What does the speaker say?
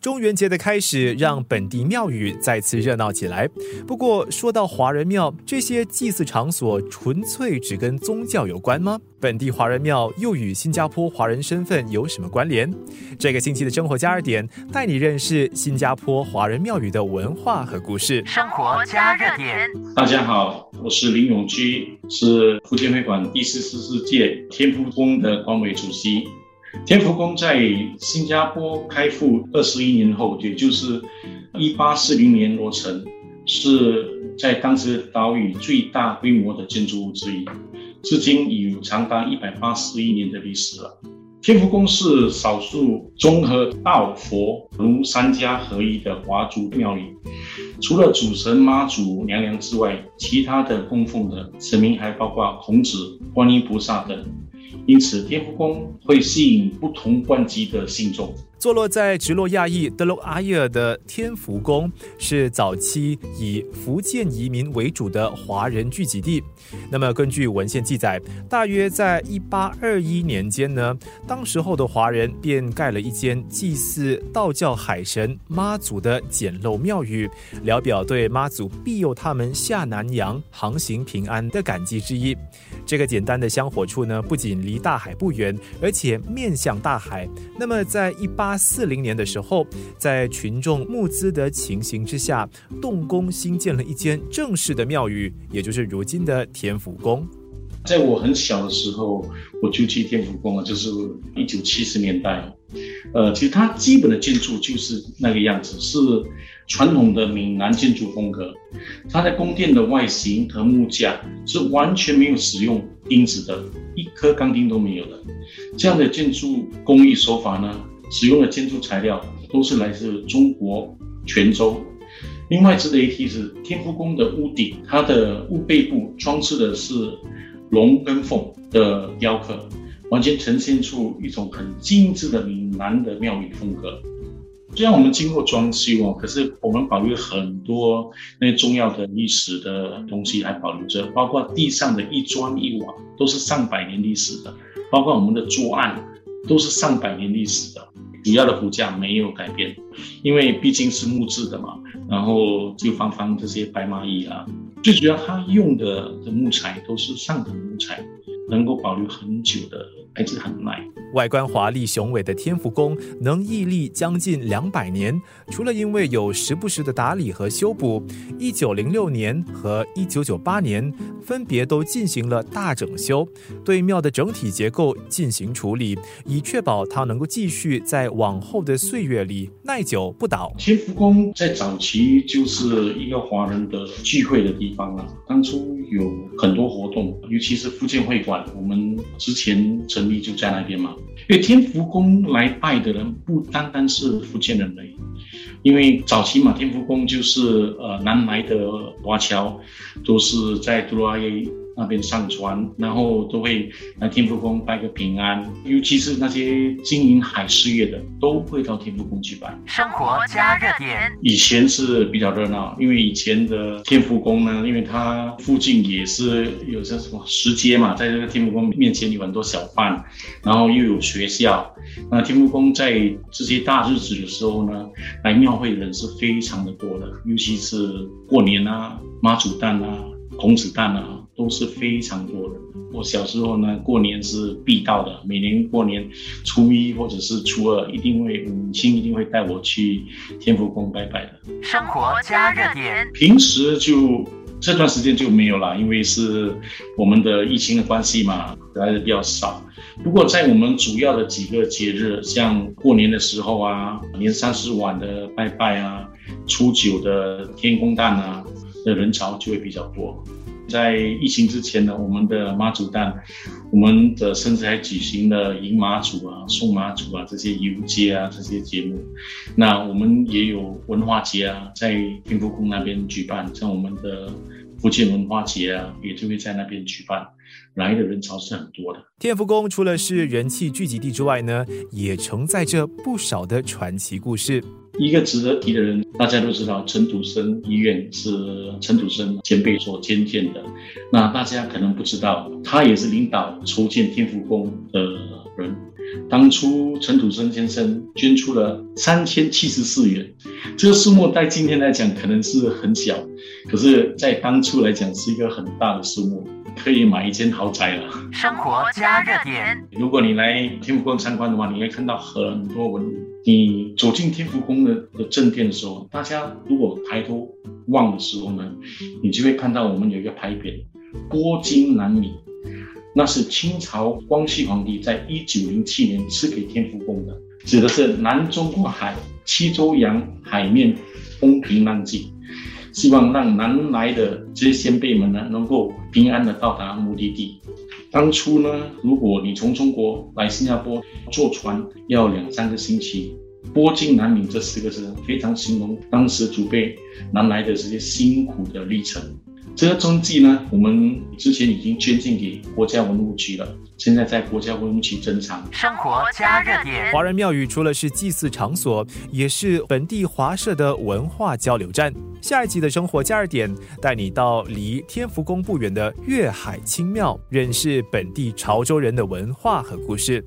中元节的开始，让本地庙宇再次热闹起来。不过，说到华人庙，这些祭祀场所纯粹只跟宗教有关吗？本地华人庙又与新加坡华人身份有什么关联？这个星期的生活加热点带你认识新加坡华人庙宇的文化和故事。生活加热点，大家好，我是林永基，是福建会馆第四十四届天福宫的管委主席。天福宫在新加坡开埠二十一年后，也就是一八四零年落成，是在当时岛屿最大规模的建筑物之一，至今已有长达一百八十一年的历史了。天福宫是少数综合道、佛、儒三家合一的华族庙宇，除了主神妈祖娘娘之外，其他的供奉的神明还包括孔子、观音菩萨等。因此，天福宫会吸引不同关级的信众。坐落在直落亚裔德洛阿耶尔的天福宫，是早期以福建移民为主的华人聚集地。那么，根据文献记载，大约在一八二一年间呢，当时候的华人便盖了一间祭祀道教海神妈祖的简陋庙宇，聊表对妈祖庇佑他们下南洋航行平安的感激之意。这个简单的香火处呢，不仅离大海不远，而且面向大海。那么，在一八四零年的时候，在群众募资的情形之下，动工兴建了一间正式的庙宇，也就是如今的天府宫。在我很小的时候，我就去天福宫了，就是一九七十年代。呃，其实它基本的建筑就是那个样子，是传统的闽南建筑风格。它的宫殿的外形和木架是完全没有使用钉子的，一颗钢钉都没有的。这样的建筑工艺手法呢，使用的建筑材料都是来自中国泉州。另外值得一提是，天福宫的屋顶，它的屋背部装饰的是龙跟凤的雕刻。完全呈现出一种很精致的闽南的庙宇风格。虽然我们经过装修哦，可是我们保留很多那些重要的历史的东西还保留着，包括地上的一砖一瓦都是上百年历史的，包括我们的桌案都是上百年历史的。主要的骨架没有改变，因为毕竟是木质的嘛。然后就放放这些白蚂蚁啊，最主要它用的的木材都是上等木材。能够保留很久的，还是很耐。外观华丽雄伟的天福宫能屹立将近两百年，除了因为有时不时的打理和修补，一九零六年和一九九八年分别都进行了大整修，对庙的整体结构进行处理，以确保它能够继续在往后的岁月里耐久不倒。天福宫在早期就是一个华人的聚会的地方啊，当初有很多活动，尤其是福建会馆。我们之前成立就在那边嘛，因为天福宫来拜的人不单单是福建人已，因为早期嘛，天福宫就是呃南来的华侨，都是在杜拉耶。那边上船，然后都会来天福宫拜个平安，尤其是那些经营海事业的，都会到天福宫去拜。生活加热点，以前是比较热闹，因为以前的天福宫呢，因为它附近也是有些什么石阶嘛，在这个天福宫面前有很多小贩，然后又有学校。那天福宫在这些大日子的时候呢，来庙会的人是非常的多的，尤其是过年啊、妈祖诞啊、孔子诞啊。都是非常多的。我小时候呢，过年是必到的。每年过年初一或者是初二，一定会母亲一定会带我去天福宫拜拜的。生活加热点，平时就这段时间就没有了，因为是我们的疫情的关系嘛，来的比较少。不过在我们主要的几个节日，像过年的时候啊，年三十晚的拜拜啊，初九的天公诞啊，的人潮就会比较多。在疫情之前呢，我们的妈祖诞，我们的甚至还举行了迎妈祖啊、送妈祖啊这些游街啊这些节目。那我们也有文化节啊，在天福宫那边举办，像我们的福建文化节啊，也就会在那边举办，来的人潮是很多的。天福宫除了是人气聚集地之外呢，也承载着不少的传奇故事。一个值得提的人，大家都知道，陈土生医院是陈土生前辈所建建的。那大家可能不知道，他也是领导筹建天福宫的人。当初陈土生先生捐出了三千七十四元，这个数目在今天来讲可能是很小，可是，在当初来讲是一个很大的数目，可以买一间豪宅了。生活加热点，如果你来天福宫参观的话，你会看到很多文物。你走进天福宫的的正殿的时候，大家如果抬头望的时候呢，你就会看到我们有一个牌匾“波金南闽”。那是清朝光绪皇帝在一九零七年赐给天福宫的，指的是南中国海七洲洋海面风平浪静，希望让南来的这些先辈们呢，能够平安的到达目的地。当初呢，如果你从中国来新加坡坐船要两三个星期，波尽南闽这四个字非常形容当时祖辈南来的这些辛苦的历程。这个踪迹呢，我们之前已经捐献给国家文物局了，现在在国家文物局珍藏。生活加热点，华人庙宇除了是祭祀场所，也是本地华社的文化交流站。下一集的生活加热点，带你到离天福宫不远的粤海清庙，认识本地潮州人的文化和故事。